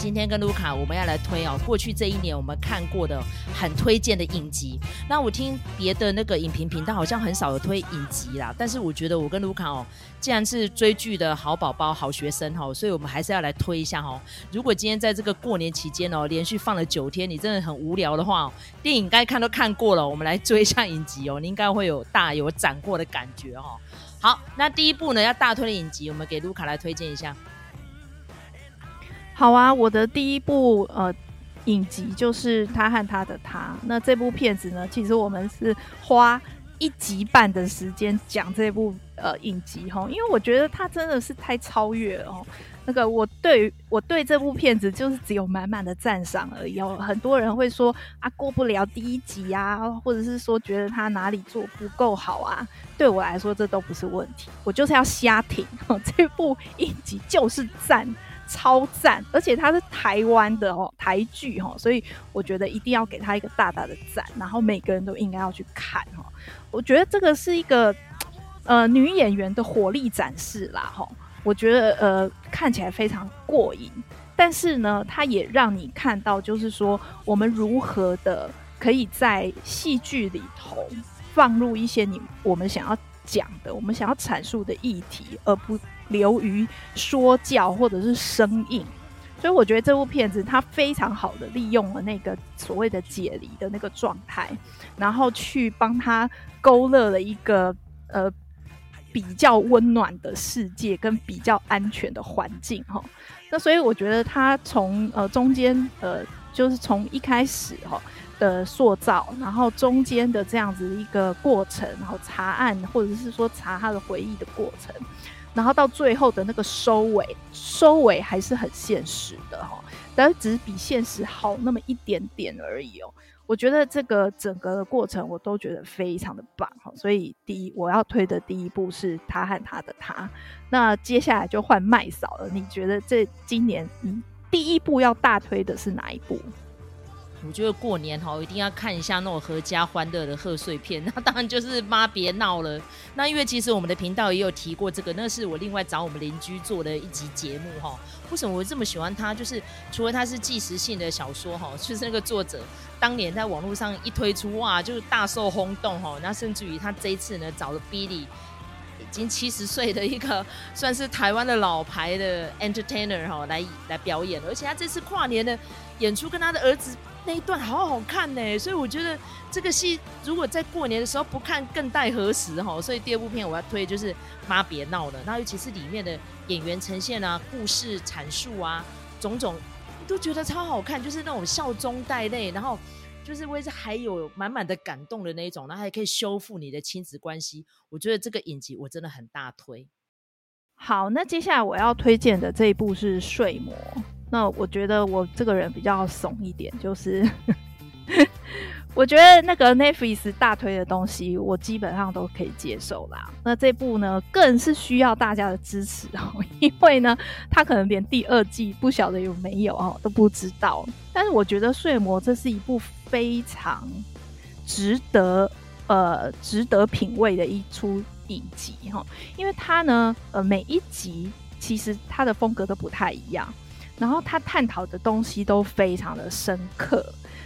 今天跟卢卡我们要来推哦，过去这一年我们看过的很推荐的影集。那我听别的那个影评频道好像很少有推影集啦，但是我觉得我跟卢卡哦，既然是追剧的好宝宝、好学生哈，所以我们还是要来推一下哈。如果今天在这个过年期间哦，连续放了九天，你真的很无聊的话，电影该看都看过了，我们来追一下影集哦，你应该会有大有斩获的感觉哈。好，那第一部呢，要大推的影集，我们给卢卡来推荐一下。好啊，我的第一部呃影集就是《他和他的他》。那这部片子呢，其实我们是花一集半的时间讲这部呃影集哈，因为我觉得它真的是太超越了哦。那个我对我对这部片子就是只有满满的赞赏而已哦。很多人会说啊过不了第一集啊，或者是说觉得他哪里做不够好啊。对我来说这都不是问题，我就是要瞎挺哦。这部影集就是赞。超赞，而且它是台湾的哦，台剧哈，所以我觉得一定要给他一个大大的赞，然后每个人都应该要去看哈。我觉得这个是一个呃女演员的火力展示啦哈，我觉得呃看起来非常过瘾，但是呢，它也让你看到就是说我们如何的可以在戏剧里头放入一些你我们想要讲的，我们想要阐述的议题，而不。流于说教或者是生硬，所以我觉得这部片子它非常好的利用了那个所谓的解离的那个状态，然后去帮他勾勒了一个呃比较温暖的世界跟比较安全的环境哈。那所以我觉得他从呃中间呃就是从一开始哈的塑造，然后中间的这样子一个过程，然后查案或者是说查他的回忆的过程。然后到最后的那个收尾，收尾还是很现实的哈，但只是比现实好那么一点点而已哦。我觉得这个整个的过程我都觉得非常的棒哈，所以第一我要推的第一部是他和他的他。那接下来就换麦嫂了，你觉得这今年你第一部要大推的是哪一部？我觉得过年哈，一定要看一下那种阖家欢乐的贺岁片。那当然就是妈别闹了。那因为其实我们的频道也有提过这个，那是我另外找我们邻居做的一集节目哈。为什么我这么喜欢他？就是除了他是纪实性的小说哈，就是那个作者当年在网络上一推出哇，就是大受轰动哈。那甚至于他这一次呢，找了 Billy 已经七十岁的一个算是台湾的老牌的 entertainer 哈来来表演，而且他这次跨年呢演出跟他的儿子。那一段好好看呢，所以我觉得这个戏如果在过年的时候不看，更待何时哈？所以第二部片我要推就是《妈别闹了》，那尤其是里面的演员呈现啊、故事阐述啊，种种都觉得超好看，就是那种笑中带泪，然后就是为这还有满满的感动的那一种，然后还可以修复你的亲子关系。我觉得这个影集我真的很大推。好，那接下来我要推荐的这一部是《睡魔》。那我觉得我这个人比较怂一点，就是 我觉得那个 Netflix 大推的东西，我基本上都可以接受啦。那这部呢，更是需要大家的支持哦，因为呢，他可能连第二季不晓得有没有哦，都不知道。但是我觉得《睡魔》这是一部非常值得呃值得品味的一出影集哈，因为它呢呃每一集其实它的风格都不太一样。然后他探讨的东西都非常的深刻，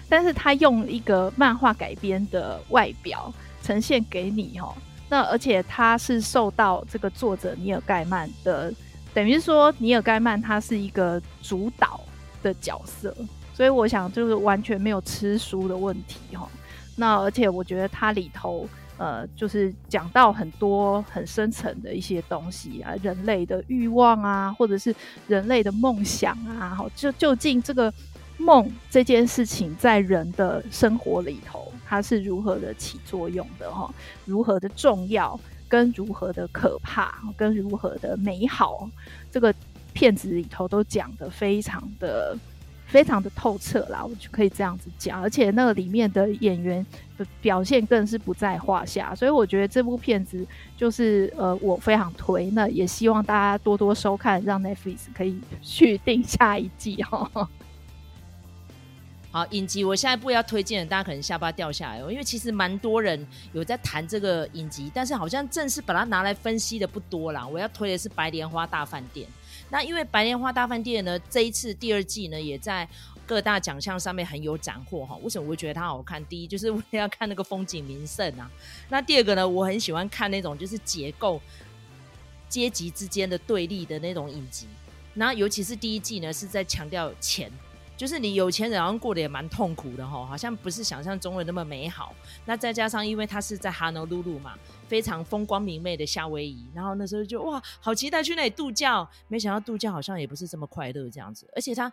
但是他用一个漫画改编的外表呈现给你哦。那而且他是受到这个作者尼尔盖曼的，等于说尼尔盖曼他是一个主导的角色，所以我想就是完全没有吃书的问题哈。那而且我觉得它里头。呃，就是讲到很多很深层的一些东西啊，人类的欲望啊，或者是人类的梦想啊，就究竟这个梦这件事情在人的生活里头，它是如何的起作用的哈？如何的重要，跟如何的可怕，跟如何的美好，这个片子里头都讲得非常的。非常的透彻啦，我就可以这样子讲，而且那个里面的演员的表现更是不在话下，所以我觉得这部片子就是呃，我非常推，那也希望大家多多收看，让 Netflix 可以续订下一季哈。好，影集我下一步要推荐的，大家可能下巴掉下来哦，因为其实蛮多人有在谈这个影集，但是好像正式把它拿来分析的不多啦。我要推的是《白莲花大饭店》。那因为《白莲花大饭店》呢，这一次第二季呢，也在各大奖项上面很有斩获哈。为什么我会觉得它好看？第一就是为了要看那个风景名胜啊。那第二个呢，我很喜欢看那种就是结构阶级之间的对立的那种影集。那尤其是第一季呢，是在强调钱。就是你有钱人好像过得也蛮痛苦的哈，好像不是想象中的那么美好。那再加上因为他是在哈诺露露嘛，非常风光明媚的夏威夷，然后那时候就哇，好期待去那里度假。没想到度假好像也不是这么快乐这样子，而且他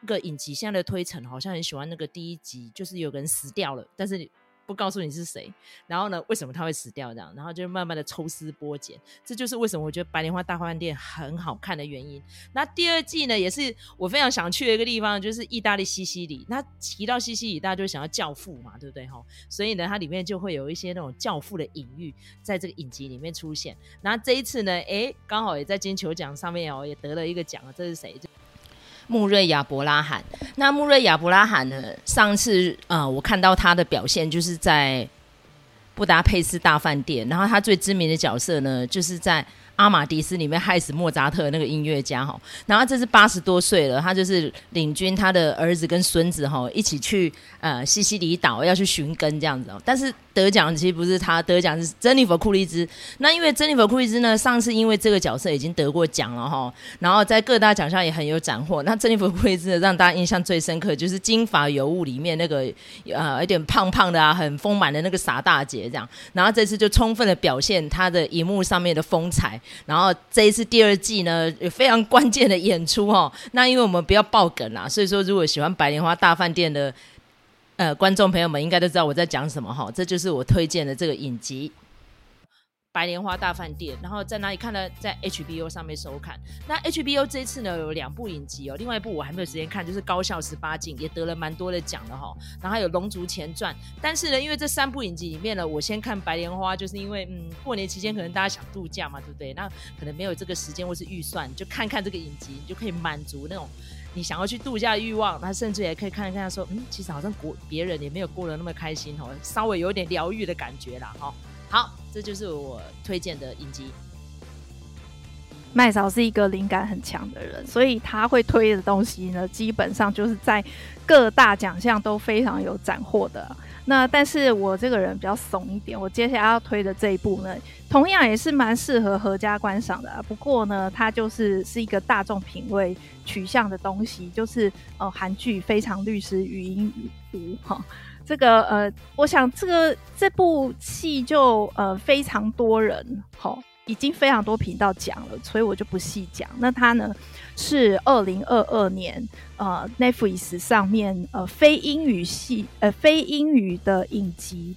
那个影集现在的推陈好像很喜欢那个第一集，就是有个人死掉了，但是。不告诉你是谁，然后呢，为什么他会死掉这样，然后就慢慢的抽丝剥茧，这就是为什么我觉得《白莲花大饭店》很好看的原因。那第二季呢，也是我非常想去的一个地方，就是意大利西西里。那提到西西里，大家就想要教父嘛，对不对哈？所以呢，它里面就会有一些那种教父的隐喻，在这个影集里面出现。那这一次呢，哎，刚好也在金球奖上面哦，也得了一个奖啊，这是谁？穆瑞亚伯拉罕，那穆瑞亚布拉罕呢？上次啊、我看到他的表现就是在布达佩斯大饭店，然后他最知名的角色呢，就是在。阿玛迪斯里面害死莫扎特那个音乐家哈，然后这是八十多岁了，他就是领军他的儿子跟孙子哈一起去呃西西里岛要去寻根这样子哦，但是得奖其实不是他，得奖是珍妮佛库丽兹。那因为珍妮佛库丽兹呢，上次因为这个角色已经得过奖了哈，然后在各大奖项也很有斩获。那珍妮佛库丽兹呢，让大家印象最深刻就是《金发尤物》里面那个呃有点胖胖的啊，很丰满的那个傻大姐这样，然后这次就充分的表现她的荧幕上面的风采。然后这一次第二季呢，有非常关键的演出哦。那因为我们不要爆梗啦，所以说如果喜欢《白莲花大饭店》的呃观众朋友们，应该都知道我在讲什么哈。这就是我推荐的这个影集。白莲花大饭店，然后在哪里看呢？在 HBO 上面收看。那 HBO 这一次呢，有两部影集哦，另外一部我还没有时间看，就是《高校十八禁》，也得了蛮多的奖的哈。然后还有《龙族前传》，但是呢，因为这三部影集里面呢，我先看白莲花，就是因为嗯，过年期间可能大家想度假嘛，对不对？那可能没有这个时间或是预算，就看看这个影集，你就可以满足那种你想要去度假的欲望。那甚至也可以看一看，说嗯，其实好像过别人也没有过得那么开心哦，稍微有点疗愈的感觉啦哈。好，这就是我推荐的影集。麦嫂是一个灵感很强的人，所以他会推的东西呢，基本上就是在各大奖项都非常有斩获的。那但是我这个人比较怂一点，我接下来要推的这一部呢，同样也是蛮适合合家观赏的。不过呢，它就是是一个大众品味取向的东西，就是呃韩剧《非常律师禹英禑》哈。这个呃，我想这个这部戏就呃非常多人齁、哦，已经非常多频道讲了，所以我就不细讲。那它呢是二零二二年呃 Netflix 上面呃非英语系呃非英语的影集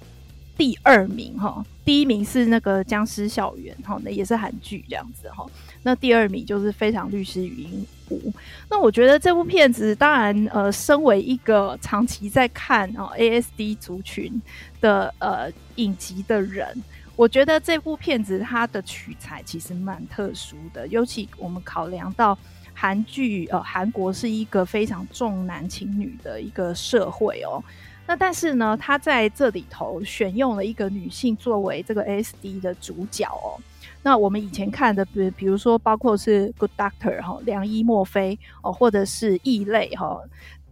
第二名哈、哦，第一名是那个僵尸校园哈，那、哦、也是韩剧这样子哈、哦。那第二名就是非常律师禹英禑。那我觉得这部片子，当然，呃，身为一个长期在看哦 ASD 族群的呃影集的人，我觉得这部片子它的取材其实蛮特殊的。尤其我们考量到韩剧，呃，韩国是一个非常重男轻女的一个社会哦。那但是呢，他在这里头选用了一个女性作为这个 SD 的主角哦。那我们以前看的，比比如说，包括是 Good Doctor 哈，良医墨菲哦，或者是异类哈，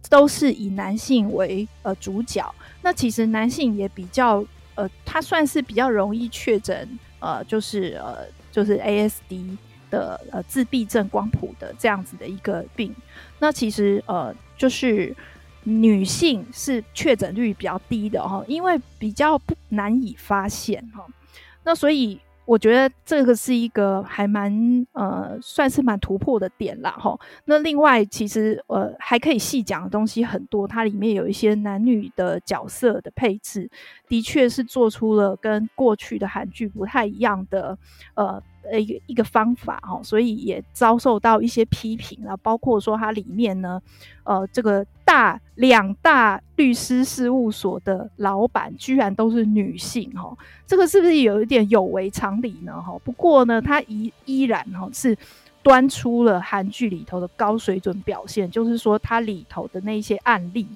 都是以男性为呃主角。那其实男性也比较呃，他算是比较容易确诊呃，就是呃，就是 ASD 的呃自闭症光谱的这样子的一个病。那其实呃，就是女性是确诊率比较低的哈，因为比较不难以发现哈。那所以。我觉得这个是一个还蛮呃，算是蛮突破的点啦哈。那另外，其实呃还可以细讲的东西很多，它里面有一些男女的角色的配置，的确是做出了跟过去的韩剧不太一样的呃。呃，一个一个方法哈，所以也遭受到一些批评啊，包括说它里面呢，呃，这个大两大律师事务所的老板居然都是女性哈，这个是不是有一点有违常理呢哈？不过呢，它依依然哈是端出了韩剧里头的高水准表现，就是说它里头的那些案例，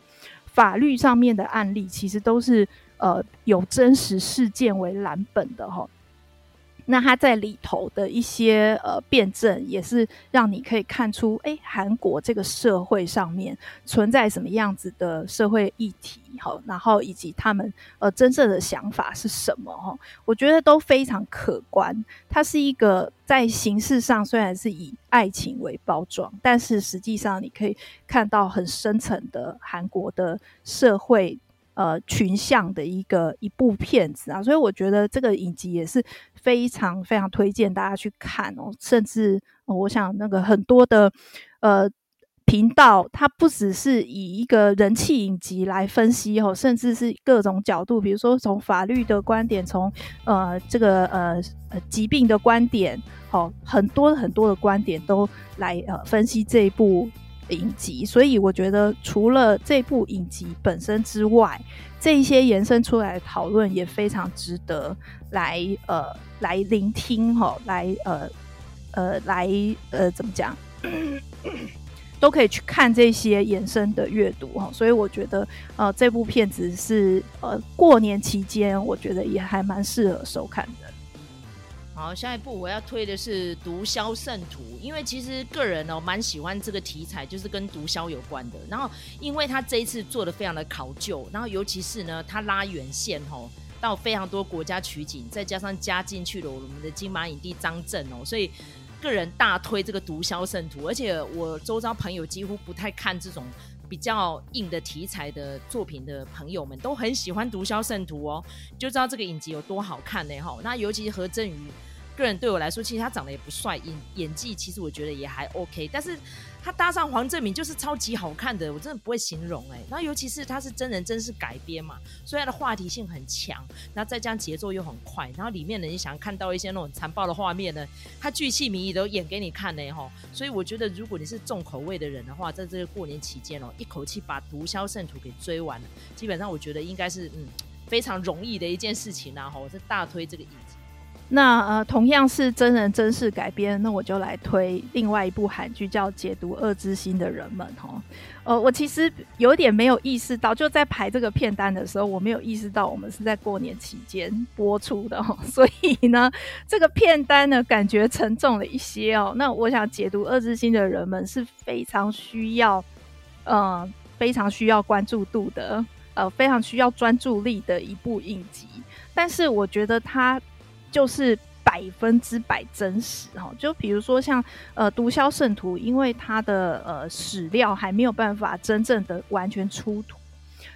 法律上面的案例，其实都是呃有真实事件为蓝本的哈。那它在里头的一些呃辩证，也是让你可以看出，哎，韩国这个社会上面存在什么样子的社会议题，好，然后以及他们呃真正的想法是什么，哈，我觉得都非常可观。它是一个在形式上虽然是以爱情为包装，但是实际上你可以看到很深层的韩国的社会。呃，群像的一个一部片子啊，所以我觉得这个影集也是非常非常推荐大家去看哦。甚至，我想那个很多的呃频道，它不只是以一个人气影集来分析哦，甚至是各种角度，比如说从法律的观点，从呃这个呃疾病的观点，哦，很多很多的观点都来呃分析这一部。影集，所以我觉得除了这部影集本身之外，这一些延伸出来的讨论也非常值得来呃来聆听哈，来呃呃来呃怎么讲，都可以去看这些延伸的阅读哈。所以我觉得呃这部片子是呃过年期间，我觉得也还蛮适合收看。好，下一步我要推的是《毒枭圣徒》，因为其实个人哦蛮喜欢这个题材，就是跟毒枭有关的。然后，因为他这一次做的非常的考究，然后尤其是呢，他拉远线哦，到非常多国家取景，再加上加进去了我们的金马影帝张震哦，所以个人大推这个《毒枭圣徒》。而且我周遭朋友几乎不太看这种比较硬的题材的作品的朋友们，都很喜欢《毒枭圣徒》哦，就知道这个影集有多好看呢哈。那尤其是何振宇。个人对我来说，其实他长得也不帅，演演技其实我觉得也还 OK，但是他搭上黄正明就是超级好看的，我真的不会形容哎、欸。然后尤其是他是真人真事改编嘛，所以他的话题性很强，然后再加上节奏又很快，然后里面呢你想看到一些那种残暴的画面呢，他巨细靡遗都演给你看呢哈。所以我觉得如果你是重口味的人的话，在这个过年期间哦，一口气把《毒枭圣徒》给追完了，基本上我觉得应该是嗯非常容易的一件事情啊哈。我是大推这个影集。那呃，同样是真人真事改编，那我就来推另外一部韩剧，叫《解读恶之心的人们》哦。呃，我其实有点没有意识到，就在排这个片单的时候，我没有意识到我们是在过年期间播出的哦。所以呢，这个片单呢，感觉沉重了一些哦。那我想，《解读恶之心的人们》是非常需要，呃，非常需要关注度的，呃，非常需要专注力的一部影集。但是我觉得它。就是百分之百真实哈，就比如说像呃《毒枭圣徒》，因为它的呃史料还没有办法真正的完全出土，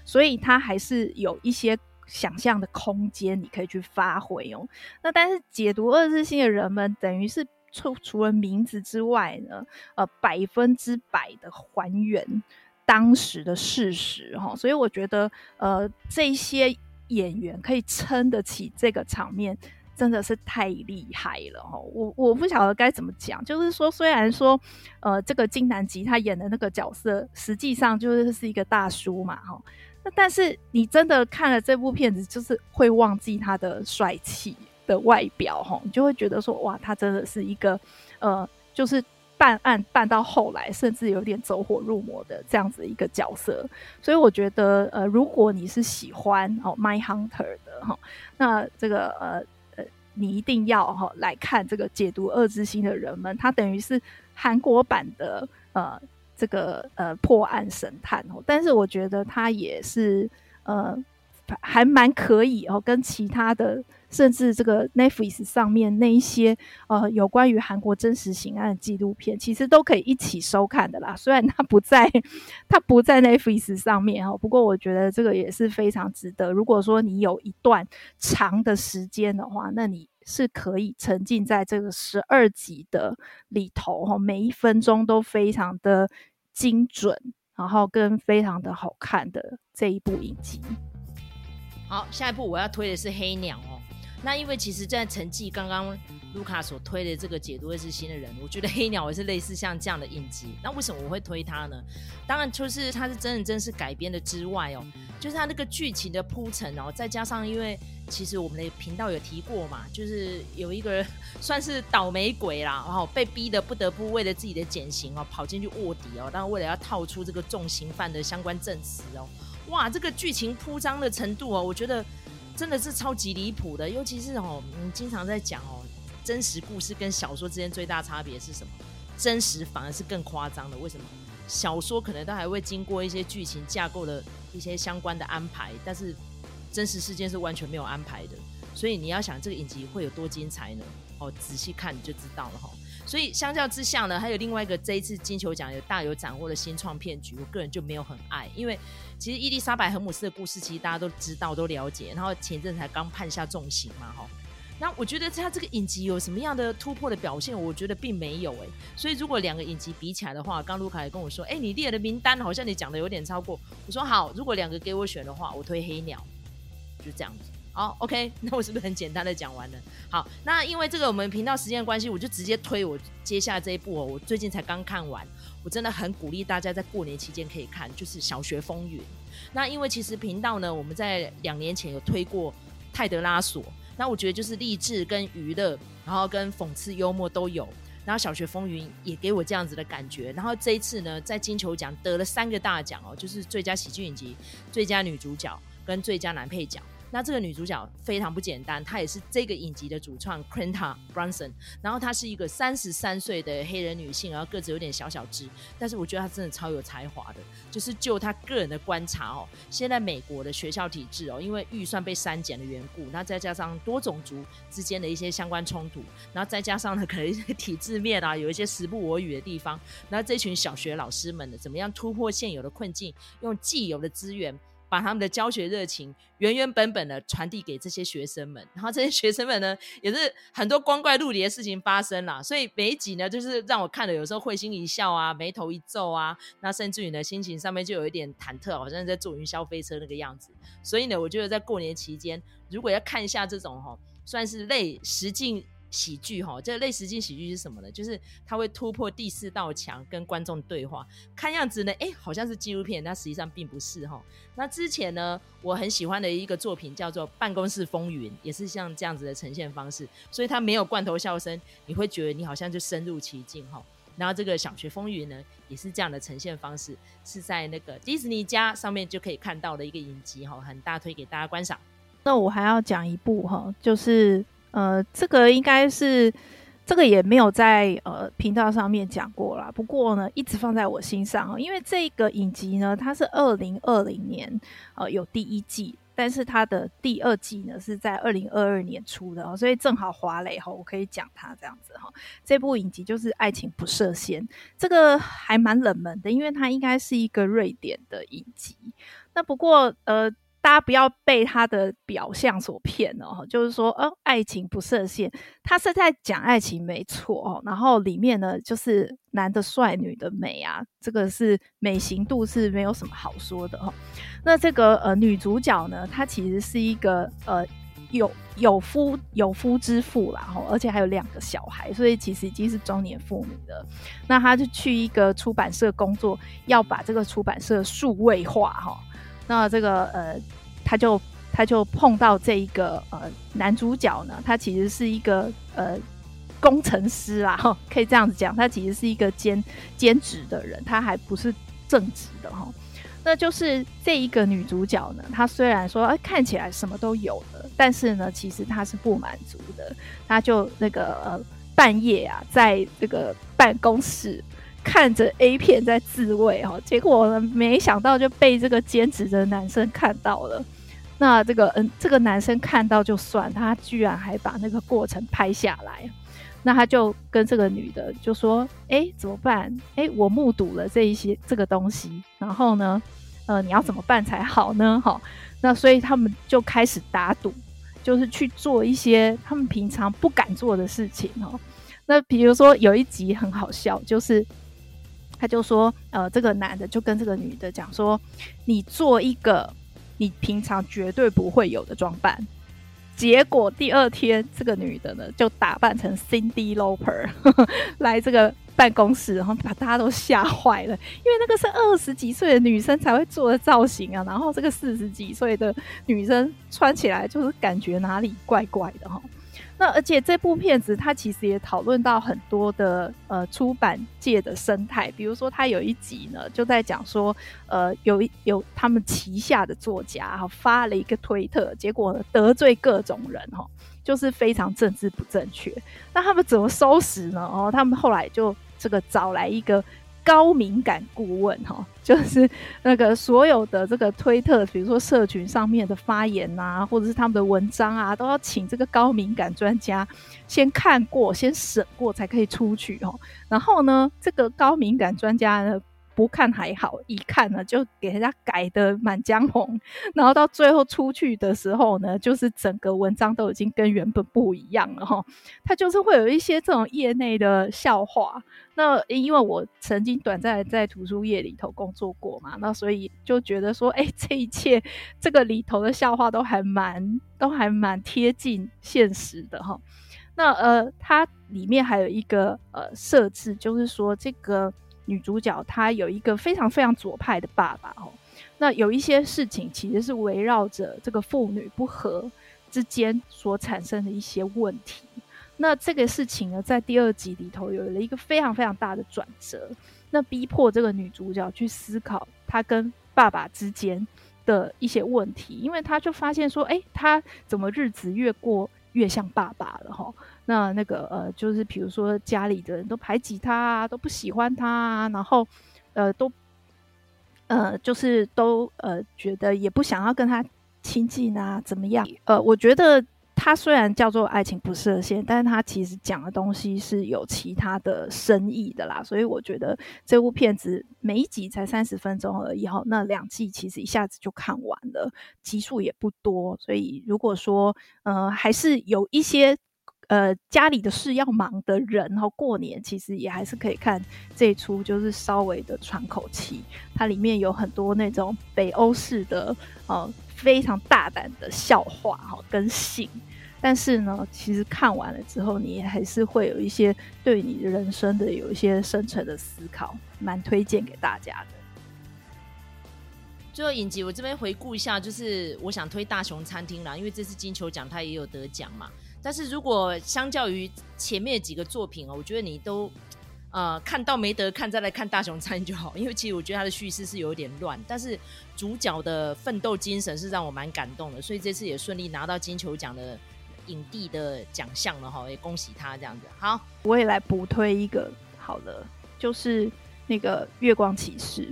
所以它还是有一些想象的空间，你可以去发挥哦。那但是解读恶之心的人们，等于是除除了名字之外呢，呃百分之百的还原当时的事实哈，所以我觉得呃这些演员可以撑得起这个场面。真的是太厉害了哈！我我不晓得该怎么讲，就是说，虽然说，呃，这个金南吉他演的那个角色，实际上就是是一个大叔嘛哈，那但是你真的看了这部片子，就是会忘记他的帅气的外表哈，你就会觉得说，哇，他真的是一个，呃，就是办案办到后来，甚至有点走火入魔的这样子一个角色。所以我觉得，呃，如果你是喜欢哦《My Hunter》的哈，那这个呃。你一定要哈来看这个解读恶之心的人们，他等于是韩国版的呃这个呃破案神探哦，但是我觉得他也是呃还蛮可以哦，跟其他的甚至这个 Netflix 上面那一些呃有关于韩国真实刑案的纪录片，其实都可以一起收看的啦。虽然它不在它不在 Netflix 上面哦，不过我觉得这个也是非常值得。如果说你有一段长的时间的话，那你是可以沉浸在这个十二集的里头哈，每一分钟都非常的精准，然后跟非常的好看的这一部影集。好，下一部我要推的是《黑鸟》哦。那因为其实，在成绩刚刚卢卡所推的这个解读恶之心的人，我觉得《黑鸟》也是类似像这样的印记。那为什么我会推他呢？当然就是他是真人真事改编的之外哦，就是他那个剧情的铺陈哦，再加上因为其实我们的频道有提过嘛，就是有一个人 算是倒霉鬼啦，然后被逼得不得不为了自己的减刑哦，跑进去卧底哦，当然为了要套出这个重刑犯的相关证词哦，哇，这个剧情铺张的程度哦，我觉得。真的是超级离谱的，尤其是哦，我们经常在讲哦，真实故事跟小说之间最大差别是什么？真实反而是更夸张的。为什么？小说可能都还会经过一些剧情架构的一些相关的安排，但是真实事件是完全没有安排的。所以你要想这个影集会有多精彩呢？哦，仔细看你就知道了哈。所以相较之下呢，还有另外一个这一次金球奖有大有斩获的新创骗局，我个人就没有很爱，因为其实伊丽莎白·荷姆斯的故事其实大家都知道都了解，然后前阵才刚判下重刑嘛哈。那我觉得他这个影集有什么样的突破的表现？我觉得并没有哎。所以如果两个影集比起来的话，刚卢卡也跟我说，哎，你列的名单好像你讲的有点超过。我说好，如果两个给我选的话，我推黑鸟，就这样子。好，OK，那我是不是很简单的讲完了？好，那因为这个我们频道时间的关系，我就直接推我接下来这一部哦。我最近才刚看完，我真的很鼓励大家在过年期间可以看，就是《小学风云》。那因为其实频道呢，我们在两年前有推过《泰德拉索》，那我觉得就是励志跟娱乐，然后跟讽刺幽默都有。然后《小学风云》也给我这样子的感觉。然后这一次呢，在金球奖得了三个大奖哦，就是最佳喜剧影集、最佳女主角跟最佳男配角。那这个女主角非常不简单，她也是这个影集的主创 Quinta Brunson，然后她是一个三十三岁的黑人女性，然后个子有点小小只，但是我觉得她真的超有才华的。就是就她个人的观察哦，现在美国的学校体制哦，因为预算被删减的缘故，那再加上多种族之间的一些相关冲突，然后再加上呢，可能一些体制面啊，有一些时不我与的地方，那这群小学老师们呢，怎么样突破现有的困境，用既有的资源。把他们的教学热情原原本本的传递给这些学生们，然后这些学生们呢，也是很多光怪陆离的事情发生了，所以每一集呢，就是让我看了有时候会心一笑啊，眉头一皱啊，那甚至于呢，心情上面就有一点忐忑，好像在坐云霄飞车那个样子。所以呢，我觉得在过年期间，如果要看一下这种哈，算是类实境。喜剧哈，这类实境喜剧是什么呢？就是它会突破第四道墙，跟观众对话。看样子呢，哎，好像是纪录片，但实际上并不是哈。那之前呢，我很喜欢的一个作品叫做《办公室风云》，也是像这样子的呈现方式，所以它没有罐头笑声，你会觉得你好像就深入其境哈。然后这个《小学风云》呢，也是这样的呈现方式，是在那个迪士尼家上面就可以看到的一个影集哈，很大推给大家观赏。那我还要讲一部哈，就是。呃，这个应该是这个也没有在呃频道上面讲过啦。不过呢，一直放在我心上哦，因为这个影集呢，它是二零二零年呃有第一季，但是它的第二季呢是在二零二二年出的哦，所以正好滑垒哈，我可以讲它这样子哈。这部影集就是《爱情不设限》，这个还蛮冷门的，因为它应该是一个瑞典的影集。那不过呃。大家不要被他的表象所骗哦，就是说，呃，爱情不设限，他是在讲爱情没错哦。然后里面呢，就是男的帅，女的美啊，这个是美型度是没有什么好说的哦。那这个呃女主角呢，她其实是一个呃有有夫有夫之妇啦，哈，而且还有两个小孩，所以其实已经是中年妇女了。那她就去一个出版社工作，要把这个出版社数位化哈。那这个呃，他就他就碰到这一个呃男主角呢，他其实是一个呃工程师啦，哈，可以这样子讲，他其实是一个兼兼职的人，他还不是正职的哈。那就是这一个女主角呢，她虽然说哎看起来什么都有的，但是呢，其实她是不满足的，她就那个呃半夜啊，在这个办公室。看着 A 片在自慰哈，结果呢，没想到就被这个兼职的男生看到了。那这个嗯，这个男生看到就算，他居然还把那个过程拍下来。那他就跟这个女的就说：“哎，怎么办？哎，我目睹了这一些这个东西，然后呢，呃，你要怎么办才好呢？哈，那所以他们就开始打赌，就是去做一些他们平常不敢做的事情哈。那比如说有一集很好笑，就是。他就说，呃，这个男的就跟这个女的讲说，你做一个你平常绝对不会有的装扮。结果第二天，这个女的呢就打扮成 Cindy Loper 来这个办公室，然后把大家都吓坏了，因为那个是二十几岁的女生才会做的造型啊。然后这个四十几岁的女生穿起来就是感觉哪里怪怪的哈。那而且这部片子它其实也讨论到很多的呃出版界的生态，比如说它有一集呢就在讲说，呃有有他们旗下的作家哈发了一个推特，结果得罪各种人哈，就是非常政治不正确。那他们怎么收拾呢？哦，他们后来就这个找来一个。高敏感顾问哈，就是那个所有的这个推特，比如说社群上面的发言啊，或者是他们的文章啊，都要请这个高敏感专家先看过、先审过才可以出去哦。然后呢，这个高敏感专家呢。不看还好，一看呢就给人家改得满江红，然后到最后出去的时候呢，就是整个文章都已经跟原本不一样了哈。他就是会有一些这种业内的笑话。那因为我曾经短暂在图书业里头工作过嘛，那所以就觉得说，哎，这一切这个里头的笑话都还蛮都还蛮贴近现实的哈。那呃，它里面还有一个呃设置，就是说这个。女主角她有一个非常非常左派的爸爸哦，那有一些事情其实是围绕着这个父女不和之间所产生的一些问题。那这个事情呢，在第二集里头有了一个非常非常大的转折，那逼迫这个女主角去思考她跟爸爸之间的一些问题，因为她就发现说，哎，她怎么日子越过越像爸爸了哈？那那个呃，就是比如说家里的人都排挤他啊，都不喜欢他啊，然后呃都呃就是都呃觉得也不想要跟他亲近啊，怎么样？呃，我觉得它虽然叫做爱情不设限，但是它其实讲的东西是有其他的深意的啦。所以我觉得这部片子每一集才三十分钟而已哈，那两季其实一下子就看完了，集数也不多，所以如果说呃还是有一些。呃，家里的事要忙的人，然后过年其实也还是可以看这一出，就是稍微的喘口气。它里面有很多那种北欧式的，呃，非常大胆的笑话哈，跟性。但是呢，其实看完了之后，你还是会有一些对你人生的有一些深层的思考，蛮推荐给大家的。最后影集，我这边回顾一下，就是我想推大熊餐厅啦，因为这次金球奖它也有得奖嘛。但是如果相较于前面几个作品哦，我觉得你都呃看到没得看，再来看大熊餐就好，因为其实我觉得他的叙事是有点乱，但是主角的奋斗精神是让我蛮感动的，所以这次也顺利拿到金球奖的影帝的奖项了哈，也恭喜他这样子。好，我也来补推一个好的，就是那个月光骑士。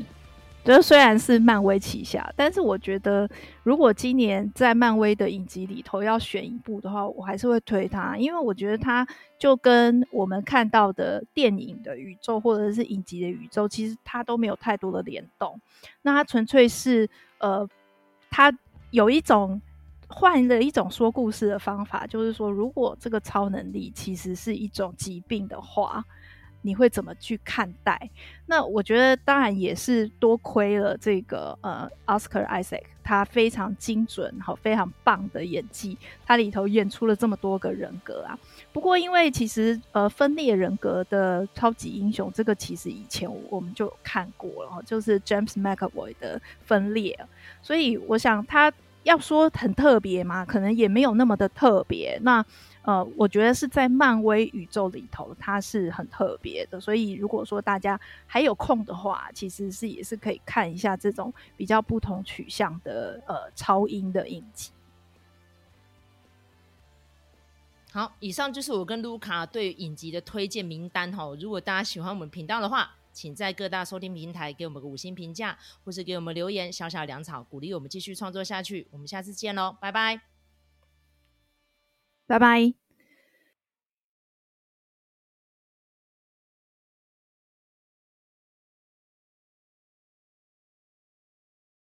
就虽然是漫威旗下，但是我觉得如果今年在漫威的影集里头要选一部的话，我还是会推它，因为我觉得它就跟我们看到的电影的宇宙或者是影集的宇宙，其实它都没有太多的联动。那它纯粹是呃，它有一种换了一种说故事的方法，就是说，如果这个超能力其实是一种疾病的话。你会怎么去看待？那我觉得当然也是多亏了这个呃，Oscar Isaac，他非常精准，好，非常棒的演技，他里头演出了这么多个人格啊。不过因为其实呃，分裂人格的超级英雄这个其实以前我们就看过了，就是 James McAvoy 的分裂，所以我想他要说很特别嘛，可能也没有那么的特别。那呃，我觉得是在漫威宇宙里头，它是很特别的。所以，如果说大家还有空的话，其实是也是可以看一下这种比较不同取向的呃超英的影集。好，以上就是我跟卢卡对影集的推荐名单哈。如果大家喜欢我们频道的话，请在各大收听平台给我们个五星评价，或是给我们留言小小粮草，鼓励我们继续创作下去。我们下次见喽，拜拜。拜拜。